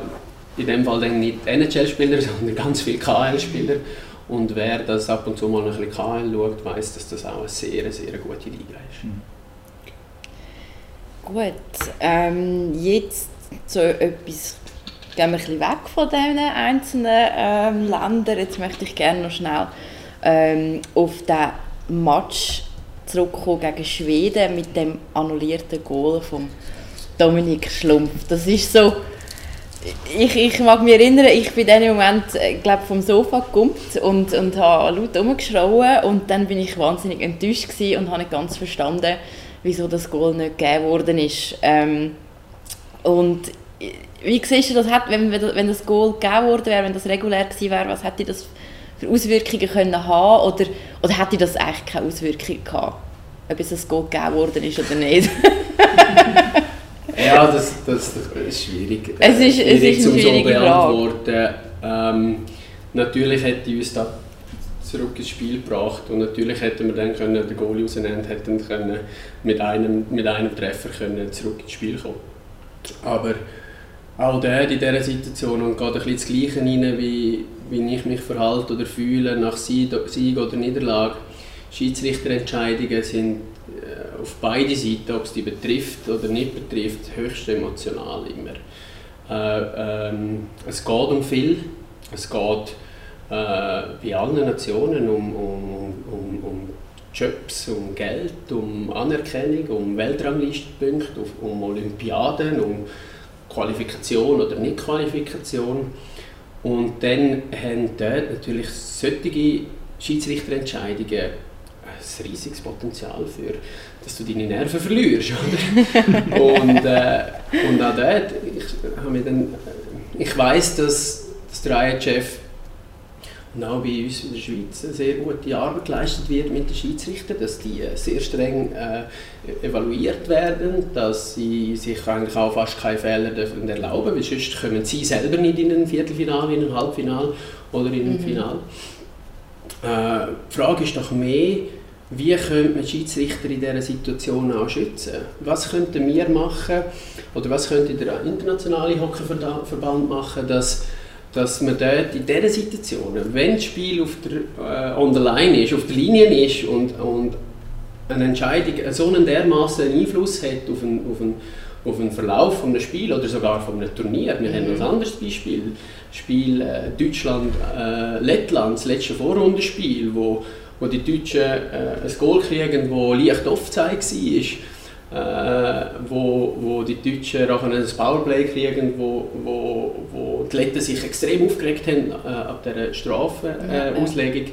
in dem Fall dann nicht NHL-Spieler, sondern ganz viele KL-Spieler. Und wer das ab und zu mal ein bisschen KL schaut, weiß, dass das auch eine sehr, sehr gute Liga ist. Mhm. Gut, ähm, jetzt so etwas, gehen wir ein bisschen weg von diesen einzelnen ähm, Ländern. Jetzt möchte ich gerne noch schnell ähm, auf den Match zurückkommen gegen Schweden mit dem annullierten Goal von Dominik Schlumpf. Das ist so, ich, ich mag mich erinnern, ich bin in dem Moment äh, glaub, vom Sofa gekommen und, und habe laut herumgeschrien und dann bin ich wahnsinnig enttäuscht und habe nicht ganz verstanden, wieso das Goal nicht gegeben worden ist. Ähm, und wie siehst du das, wenn, wenn das Goal gegeben worden wäre, wenn das regulär gewesen wäre, was hätte das für Auswirkungen können haben oder, oder hätte das eigentlich keine Auswirkungen gehabt, ob es ein Goal gegeben worden ist oder nicht? Ja, das, das, das ist schwierig. Es ist, es ist eine schwierige so beantworten. Ähm, natürlich hätte uns das zurück ins Spiel gebracht und natürlich hätten wir dann können, den Goalie rausnehmen hätten können mit einem, mit einem Treffer können zurück ins Spiel kommen. Aber auch der in dieser Situation und geht ein bisschen das Gleiche rein, wie, wie ich mich verhalte oder fühle nach Sieg oder Niederlage. Schiedsrichterentscheidungen sind auf beide Seiten, ob es die betrifft oder nicht betrifft, höchst emotional immer. Äh, ähm, es geht um viel. Es geht äh, bei allen Nationen um, um, um, um Jobs, um Geld, um Anerkennung, um Weltranglistenpunkte, um Olympiaden, um Qualifikation oder Nicht-Qualifikation. Und dann haben dort natürlich solche Schiedsrichterentscheidungen ein riesiges Potenzial für, dass du deine Nerven verlierst. Oder? und, äh, und auch dort, ich, habe dann, äh, ich weiss, dass, dass der IHF und auch bei uns in der Schweiz eine sehr gute Arbeit geleistet wird mit den Schiedsrichtern, dass die äh, sehr streng äh, evaluiert werden, dass sie sich eigentlich auch fast keine Fehler dürfen erlauben weil sonst kommen sie selber nicht in ein Viertelfinale, in ein Halbfinale oder in ein mhm. Finale. Äh, die Frage ist doch mehr, wie könnte man Schiedsrichter in dieser Situation auch schützen? Was könnten wir machen oder was könnte der internationale Hockeyverband machen, dass, dass man dort in dieser Situation, wenn das Spiel auf der, äh, on the line ist, auf der Linie ist und, und eine Entscheidung so einen dermaßen Einfluss hat auf einen, auf einen, auf einen Verlauf eines Spiels oder sogar von einem Turnier. Wir mhm. haben ein anderes Beispiel, Spiel äh, Deutschland-Lettland, äh, das letzte Vorrundenspiel, wo wo die Deutschen äh, ein Goal kriegen, das leicht Offside war, äh, wo, wo die Deutschen auch ein Powerplay kriegen, wo, wo, wo die Letten sich extrem aufgeregt haben äh, ab dieser Strafenauslegung. Äh,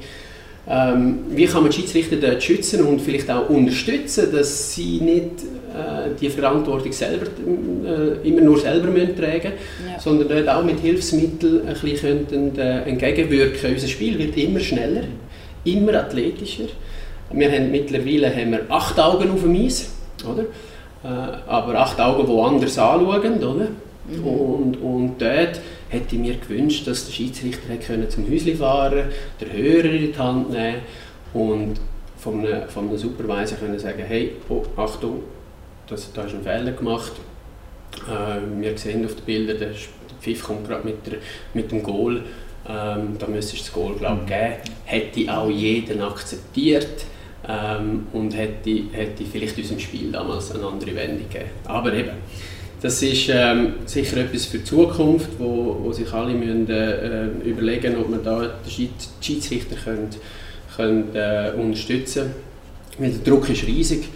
ähm, wie kann man die Schiedsrichter dort schützen und vielleicht auch unterstützen, dass sie nicht äh, die Verantwortung selber, äh, immer nur selber müssen tragen ja. sondern dort auch mit Hilfsmitteln ein bisschen äh, entgegenwirken. Unser Spiel wird immer schneller immer athletischer. Wir haben mittlerweile haben wir acht Augen auf dem Eis, oder? Äh, aber acht Augen, die anders anschauen, oder? Mhm. Und, und dort hätte ich mir gewünscht, dass der Schiedsrichter können zum Häuschen fahren den Hörer in die Hand nehmen und von einem, von einem Supervisor können sagen, hey, oh, Achtung, das, da ist ein Fehler gemacht. Äh, wir sehen auf den Bildern, der Pfiff kommt gerade mit, mit dem Goal ähm, da müsste es das Goal glaub, mhm. geben. Hätte auch jeden akzeptiert ähm, und hätte, hätte vielleicht unserem Spiel damals eine andere Wendung gegeben. Aber eben, das ist ähm, sicher etwas für die Zukunft, wo, wo sich alle müssen, äh, überlegen ob man da die Schiedsrichter können, können, äh, unterstützen können. Der Druck ist riesig.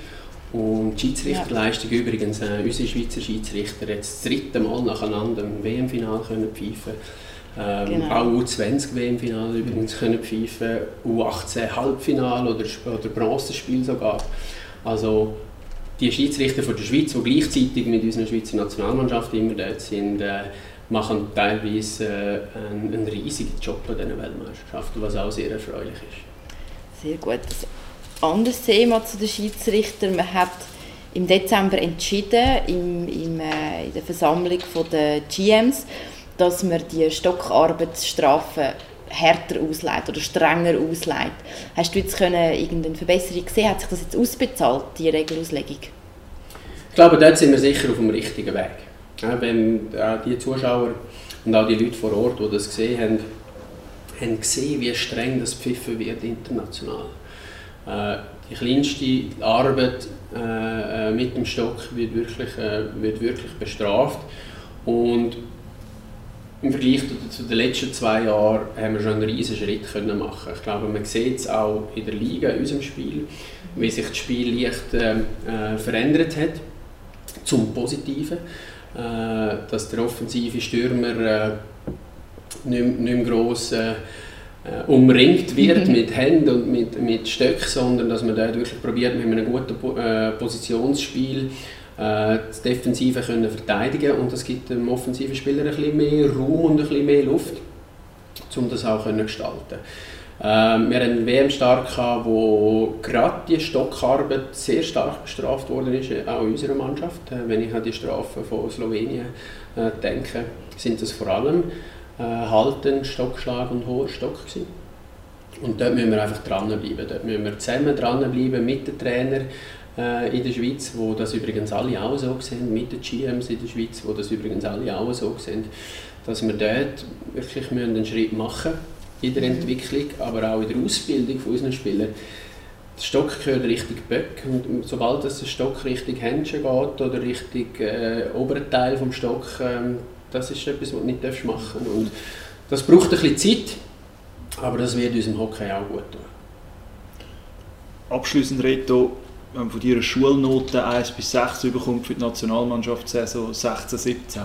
Und die Schiedsrichterleistung ja. übrigens, äh, unsere Schweizer Schiedsrichter jetzt das dritte Mal nacheinander im WM-Final können pfeifen ähm, genau. Auch U20-WM-Final übrigens können pfeifen, U18-Halbfinal oder, oder Bronzespiel sogar. Also die Schiedsrichter von der Schweiz, die gleichzeitig mit unserer Schweizer Nationalmannschaft immer dort sind, äh, machen teilweise äh, einen, einen, riesigen Job an diesen Weltmeisterschaften, was auch sehr erfreulich ist. Sehr gut. Ein anderes Thema zu den Schiedsrichtern. Man hat im Dezember entschieden, im, im, äh, in der Versammlung der GMs, dass man die Stockarbeitsstrafen härter ausleitet oder strenger ausleitet. Hast du jetzt können irgendeine Verbesserung gesehen? Hat sich das jetzt ausbezahlt, die Regelauslegung? Ich glaube, dort sind wir sicher auf dem richtigen Weg. Ja, wenn äh, die Zuschauer und auch die Leute vor Ort, die das gesehen haben, haben gesehen, wie streng das pfiffen wird international. Äh, die kleinste Arbeit äh, mit dem Stock wird wirklich, wird wirklich bestraft und im Vergleich zu den letzten zwei Jahren haben wir schon einen riesen Schritt können machen. Ich glaube, man sieht es auch in der Liga, in unserem Spiel, wie sich das Spiel leicht ähm, äh, verändert hat, zum Positiven. Äh, dass der offensive Stürmer äh, nicht, nicht mehr gross äh, äh, umringt wird mhm. mit Händen und mit, mit Stöcken, sondern dass man dort wirklich probiert, mit einem guten po äh, Positionsspiel äh, Defensive können verteidigen und das gibt dem offensiven Spieler ein bisschen mehr Raum und ein bisschen mehr Luft, um das auch zu gestalten. Ähm, wir hatten einen WM-Start, wo gerade die Stockarbeit sehr stark bestraft worden ist, auch in unserer Mannschaft. Äh, wenn ich an die Strafen von Slowenien äh, denke, sind das vor allem äh, Halten, Stockschlag und hoher Stock gewesen. Und dort müssen wir einfach dranbleiben. Dort müssen wir zusammen dranbleiben mit den Trainern, äh, in der Schweiz, wo das übrigens alle auch so sehen, mit den GMs in der Schweiz, wo das übrigens alle auch so sehen, dass wir dort wirklich einen Schritt machen in der mhm. Entwicklung, aber auch in der Ausbildung von unseren Spielern. Der Stock gehört richtig Böck und sobald das der Stock Richtung Händchen geht oder Richtung äh, oberen Teil vom Stock, äh, das ist etwas, was du nicht machen darfst. Und das braucht ein bisschen Zeit, aber das wird unserem Hockey auch gut tun. Abschließend, Reto, wenn man von dir Schulnote 1 bis 6 bekommt für die Nationalmannschaftssaison 16, 17,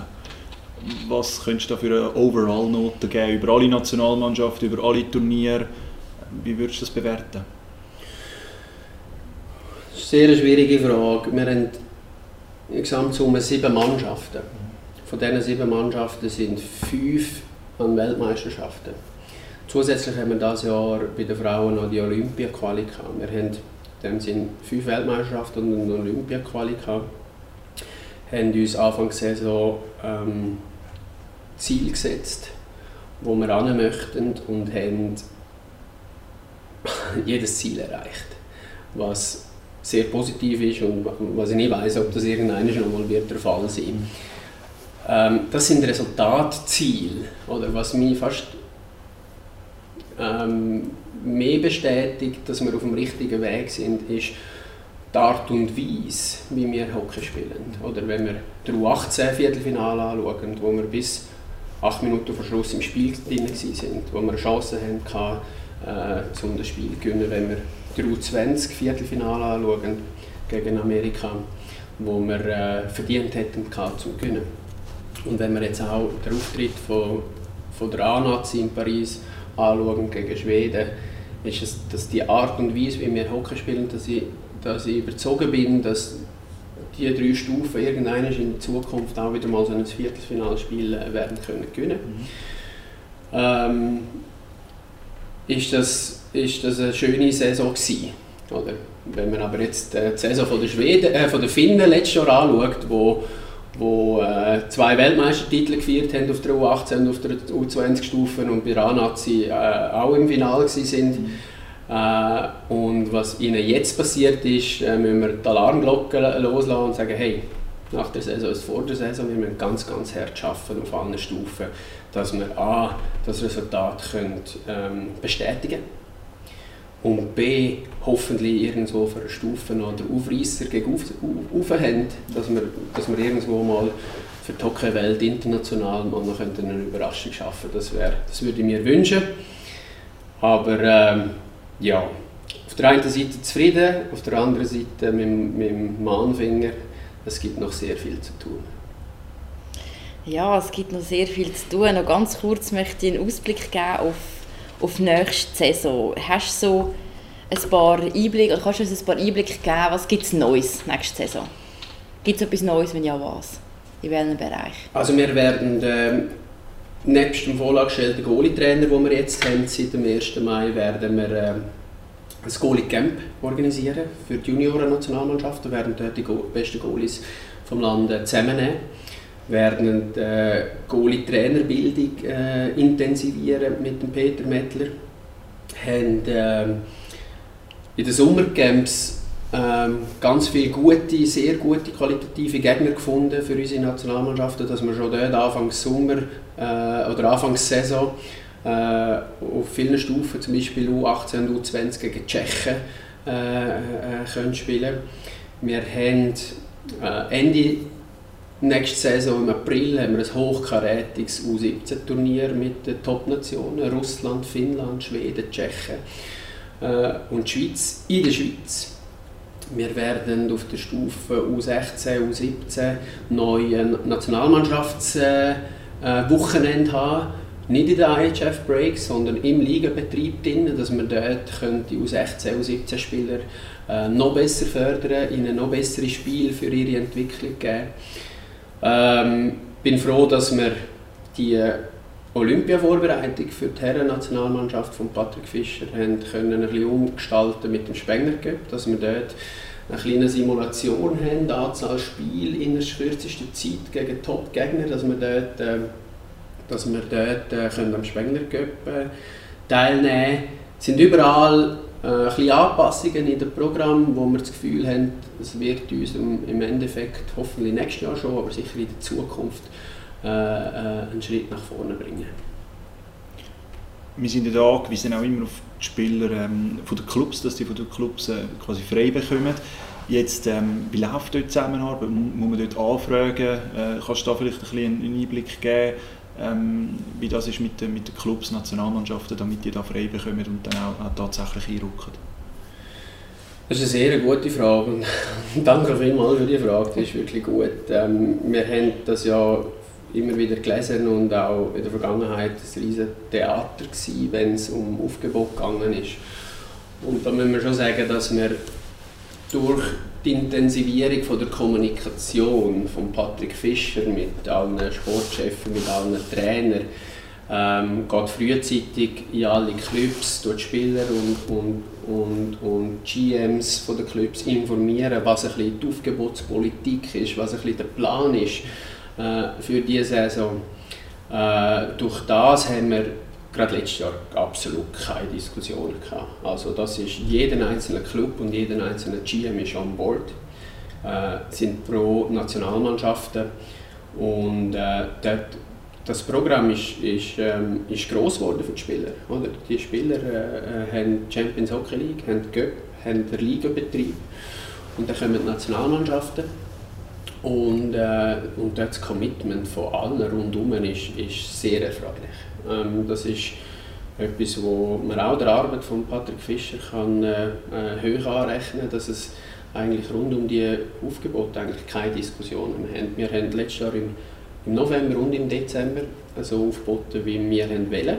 was könntest du da für eine Overall-Note geben über alle Nationalmannschaften, über alle Turniere? Wie würdest du das bewerten? Sehr schwierige Frage. Wir haben in Gesamtsumme sieben Mannschaften. Von diesen sieben Mannschaften sind fünf an Weltmeisterschaften. Zusätzlich haben wir dieses Jahr bei den Frauen noch die Olympia-Quali Wir haben dem sind fünf Weltmeisterschaften und eine Olympia-Quali haben uns Anfang Saison ähm, Ziel gesetzt, wo wir ran möchten und haben jedes Ziel erreicht, was sehr positiv ist und was ich nicht weiß, ob das irgendwann noch mal wird der Fall sein. Ähm, das sind Resultatziele oder was mich fast ähm, mehr bestätigt, dass wir auf dem richtigen Weg sind, ist die Art und Weise, wie wir Hockey spielen. Oder wenn wir das U18-Viertelfinale anschauen, wo wir bis acht Minuten vor Schluss im Spiel drin waren, wo wir eine Chance hatten, äh, um das Spiel zu gewinnen. Wenn wir das U20-Viertelfinale anschauen gegen Amerika, wo wir äh, verdient hätten, zum gewinnen. Und wenn wir jetzt auch den Auftritt von, von der A-Nazi in Paris anschauen gegen Schweden, ist es, dass die Art und Weise, wie wir Hockey spielen, dass ich, dass ich überzogen bin, dass die drei Stufen irgendwann in Zukunft auch wieder mal so ein Viertelfinalspiel äh, werden können gewinnen. Mhm. Ähm, ist, das, ist das eine schöne Saison gewesen, oder? Wenn man aber jetzt die Saison von der, Schweden, äh, von der Finnen letztes Jahr anschaut, wo wo äh, zwei Weltmeistertitel gefeiert haben auf der U18 und auf der U20-Stufe und bei Ranazi äh, auch im Finale sind. Mhm. Äh, und was ihnen jetzt passiert ist, äh, müssen wir die Alarmglocke loslassen und sagen, hey, nach der Saison ist vor der Saison, wir müssen ganz, ganz hart arbeiten auf allen Stufen, dass wir A, das Resultat können, ähm, bestätigen und B, hoffentlich irgendwo für eine Stufe den Aufreißer gegen auf, auf, haben, dass wir, dass wir irgendwo mal für die Hockey-Welt international mal noch eine Überraschung schaffen das, wär, das würde ich mir wünschen. Aber ähm, ja, auf der einen Seite zufrieden, auf der anderen Seite mit, mit dem Mahnfinger, es gibt noch sehr viel zu tun. Ja, es gibt noch sehr viel zu tun. Noch ganz kurz möchte ich einen Ausblick geben auf, auf nächste Saison. Hast du so ein paar Einblicke, oder kannst du uns ein paar Einblicke geben, was gibt es Neues nächste Saison? Gibt es etwas Neues, wenn ja, was? In welchem Bereich? Also wir werden äh, nebst dem vorgestellten Goalie-Trainer, den wir jetzt haben, seit dem 1. Mai, werden wir äh, ein Goalie-Camp organisieren für die Junioren-Nationalmannschaft. Wir werden dort die besten Goalies vom Land zusammennehmen werden die äh, Goalie-Trainerbildung äh, intensivieren mit dem Peter Mettler. Haben äh, in den Sommercamps äh, ganz viele gute, sehr gute qualitative Gegner gefunden für unsere Nationalmannschaften, dass wir schon dort Anfangs Sommer äh, oder Anfangs Saison äh, auf vielen Stufen, zum Beispiel U18 und U20 gegen Tschechen, können spielen. Wir haben Ende Nächste Saison im April haben wir ein hochkarätiges U17-Turnier mit den Top-Nationen Russland, Finnland, Schweden, Tschechien äh, und die Schweiz in der Schweiz. Wir werden auf der Stufe U16, U17 neue Nationalmannschaftswochenende äh, haben. Nicht in den IHF-Breaks, sondern im Ligabetrieb drin, dass wir dort die U16, U17-Spieler äh, noch besser fördern, ihnen noch bessere Spiele für ihre Entwicklung geben. Ähm, bin froh, dass wir die Olympia-Vorbereitung für die Herren-Nationalmannschaft von Patrick Fischer haben können ein bisschen umgestalten mit dem Spengler Cup, dass wir dort eine kleine Simulation haben, Anzahl Spiele in der kürzesten Zeit gegen Top-Gegner, dass wir dort, äh, dass wir dort äh, können am Spengler Cup äh, teilnehmen können. Es sind überall äh, Anpassungen in dem Programm, wo wir das Gefühl haben, es wird uns im Endeffekt hoffentlich nächstes Jahr schon, aber sicher in der Zukunft äh, äh, einen Schritt nach vorne bringen. Wir sind ja da angewiesen auch immer auf die Spieler ähm, von den Clubs, dass die von den Clubs äh, quasi frei bekommen. Jetzt, ähm, wie läuft dort die Zusammenarbeit? Muss man dort anfragen? Äh, kannst du da vielleicht ein bisschen einen Einblick geben? Ähm, wie das ist mit, den, mit den Clubs, Nationalmannschaften, damit die da frei bekommen und dann auch, auch tatsächlich einrücken? Das ist eine sehr gute Frage danke vielmals für die Frage, die ist wirklich gut. Ähm, wir haben das ja immer wieder gelesen und auch in der Vergangenheit ein riesiges Theater gewesen, wenn es um Aufgebot gegangen ist. Und da müssen wir schon sagen, dass wir durch die Intensivierung von der Kommunikation von Patrick Fischer mit allen Sportchefs, mit allen Trainern, ähm, geht frühzeitig in alle Clubs, durch Spieler und, und, und, und GMs von den Clubs informieren, was ein bisschen die Aufgebotspolitik ist, was ein bisschen der Plan ist äh, für diese Saison. Äh, durch das haben wir gerade letztes Jahr absolut keine Diskussion gehabt. Also das ist jeder einzelne Club und jeder einzelne GM ist an Bord, äh, sind pro Nationalmannschaften und äh, dort, das Programm ist, ist, ähm, ist gross geworden für die Spieler. Oder? Die Spieler äh, haben Champions Hockey League, haben Göpp, haben den Ligabetrieb und dann kommen die Nationalmannschaften und, äh, und das Commitment von allen rundherum ist, ist sehr erfreulich. Ähm, das ist etwas, wo man auch der Arbeit von Patrick Fischer kann, äh, äh hoch anrechnen kann, dass es eigentlich rund um die Aufgebote eigentlich keine Diskussionen mehr haben. Wir haben letztes Jahr im, im November und im Dezember so aufgeboten, wie wir wollen.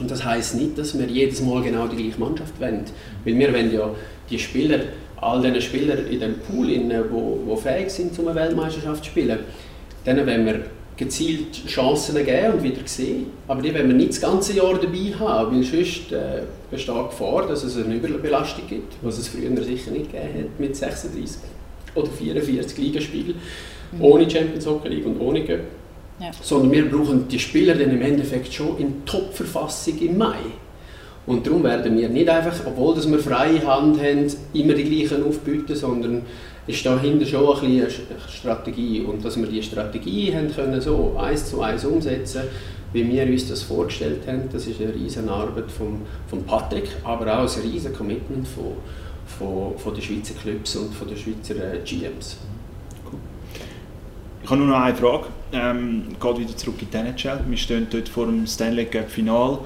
Und das heißt nicht, dass wir jedes Mal genau die gleiche Mannschaft wollen. Weil wir wollen ja die Spieler, all diese Spieler in dem Pool, die wo, wo fähig sind, um eine Weltmeisterschaft zu spielen, denen wollen wir gezielt Chancen geben und wieder sehen. Aber die wollen wir nicht das ganze Jahr dabei haben, weil sonst äh, besteht die Gefahr, dass es eine Überbelastung gibt, was es früher sicher nicht gegeben hat mit 36 oder 44 Ligaspielen mhm. ohne Champions Hockey League und ohne Göpp. Ja. Sondern wir brauchen die Spieler dann im Endeffekt schon in Top-Verfassung im Mai. Und darum werden wir nicht einfach, obwohl wir freie Hand haben, immer die gleichen aufbieten, sondern ist dahinter schon ein eine Strategie. Und dass wir diese Strategie haben können, so eins zu eins umsetzen wie wir uns das vorgestellt haben. Das ist eine riesige Arbeit von, von Patrick, aber auch ein riesiges Commitment von, von, von den Schweizer Clubs und von den Schweizer äh, GMs. Ich habe nur noch eine Frage. Ähm, geht wieder zurück in die NHL. Wir stehen dort vor dem Stanley Cup Final.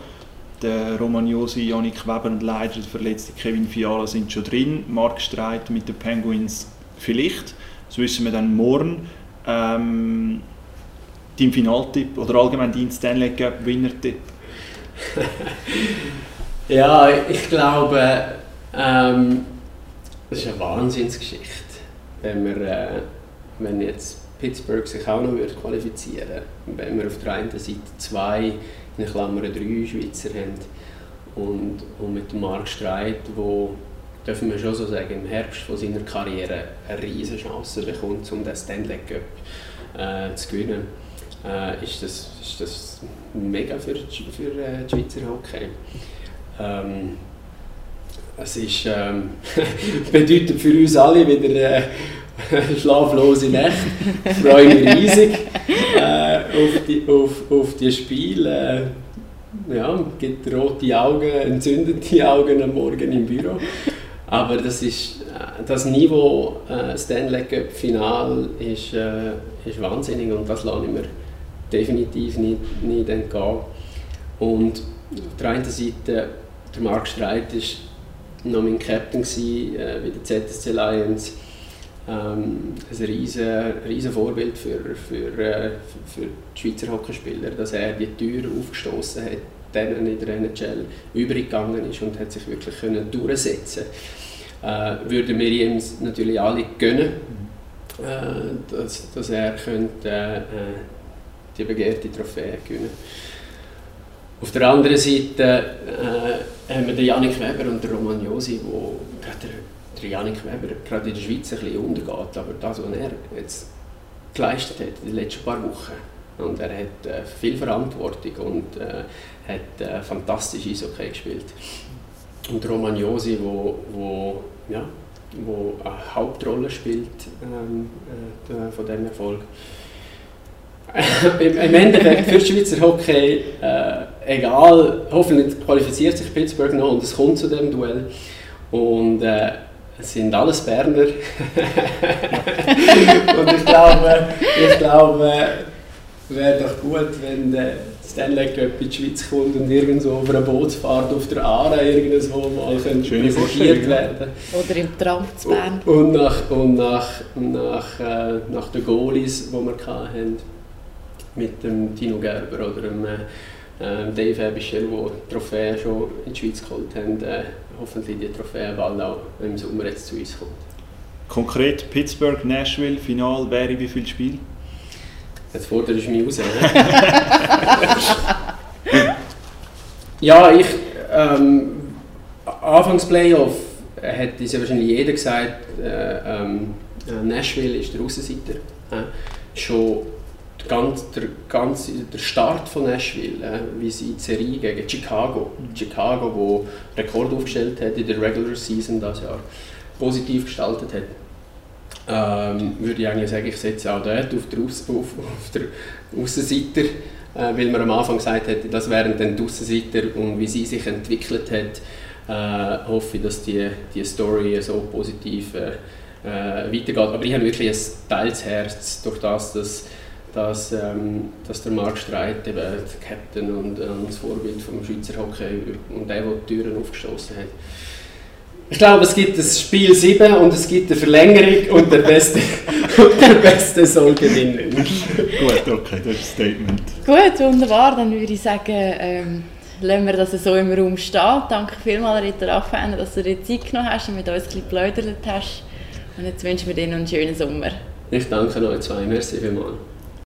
Romagnosi, Janik Weber und leider der verletzte Kevin Fiala sind schon drin. Mark Streit mit den Penguins vielleicht. Das wissen wir dann morgen. Ähm, dein Finaltipp oder allgemein dein Stanley Cup Winner-Tipp? ja, ich glaube, ähm, das ist eine Wahnsinnsgeschichte, wenn wir, äh, wenn jetzt Pittsburgh sich auch noch würde qualifizieren wenn wir auf der einen Seite zwei, in Klammern drei Schweizer haben und, und mit Mark Streit, wo dürfen wir schon so sagen, im Herbst von seiner Karriere eine riesige Chance bekommt, um den Stanley Cup äh, zu gewinnen, äh, ist, das, ist das mega für, für äh, die Schweizer Hockey. Ähm, es ist, ähm, bedeutet für uns alle wieder äh, schlaflose Nächte. Ich freue mich riesig äh, auf, die, auf, auf die Spiele. Äh, ja, gibt rote Augen, entzündete Augen am Morgen im Büro. Aber das ist äh, das Niveau äh, Stanley Cup Final ist, äh, ist wahnsinnig und das lasse ich mir definitiv nicht, nicht entgehen. Und auf der einen Seite, der Mark Streit ist noch mein Captain gewesen, äh, bei der ZSC Lions ähm, ein riesen, riesen Vorbild für, für, äh, für die Schweizer Hockeyspieler, dass er die Tür aufgestoßen hat, denen in der NHL übergegangen ist und hat sich wirklich können durchsetzen. Äh, würden wir ihm natürlich alle gönnen, äh, dass, dass er könnte, äh, die begehrte Trophäe gewinnen. Auf der anderen Seite äh, haben wir den Janik Weber und den Roman Josi, wo gerade der Janik Weber gerade in der Schweiz ein bisschen untergeht. Aber das, was er jetzt geleistet hat in den letzten paar Wochen, und er hat äh, viel Verantwortung und äh, hat äh, fantastisch Eishockey gespielt. Und Romagnosi, wo, wo, ja, wo eine Hauptrolle spielt ähm, äh, von diesem Erfolg. Im Endeffekt für Schweizer Hockey, äh, egal, hoffentlich qualifiziert sich Pittsburgh noch und es kommt zu dem Duell. Und äh, es sind alles Berner. und ich glaube, ich glaube wäre doch gut, wenn der Stanley Cup in die Schweiz kommt und irgendwo auf einer Bootsfahrt auf der Aare irgendwo mal präsentiert werden Oder im Tram zu Bern. Und nach, und nach, nach, äh, nach den Goalies, die wir hatten, mit dem Tino Gerber oder dem äh, äh Dave Ebischer, die die Trophäe schon in die Schweiz geholt haben, äh, hoffentlich die Trophäe bald auch im Sommer jetzt zu uns kommt. Konkret Pittsburgh, Nashville, Final, wäre wie viel Spiel? Jetzt forderst du mich raus. ja, ich. Ähm, Anfangs Playoff hätte es ja wahrscheinlich jeder gesagt, äh, ähm, Nashville ist der Außenseiter. Äh, schon der ganze, der, ganze, der Start von Nashville, äh, wie sie die Serie gegen Chicago, Chicago, wo Rekord aufgestellt hat in der Regular Season das Jahr, positiv gestaltet hat, ähm, würde ich eigentlich sagen, ich setze auch dort auf der, Aus auf, auf der Aussenseiter, äh, weil man am Anfang gesagt hat, das wären dann die Aussenseiter und wie sie sich entwickelt hat, äh, hoffe ich, dass die, die Story so positiv äh, äh weitergeht. Aber ich habe wirklich ein teils Herz durch das, dass dass, ähm, dass der Marc Streit, eben der Captain und, und das Vorbild vom Schweizer Hockey und der, der die Türen aufgestoßen hat. Ich glaube, es gibt das Spiel 7 und es gibt eine Verlängerung und der Beste, und der Beste soll gewinnen. Gut, okay, das ist ein Statement. Gut, wunderbar. Dann würde ich sagen, ähm, lassen wir das so im Raum stehen. Danke vielmals, Ritter Affener, dass du dir Zeit genommen hast und mit uns ein bisschen geplaudert hast. Und jetzt wünschen wir dir noch einen schönen Sommer. Ich danke euch zwei. Merci vielmals.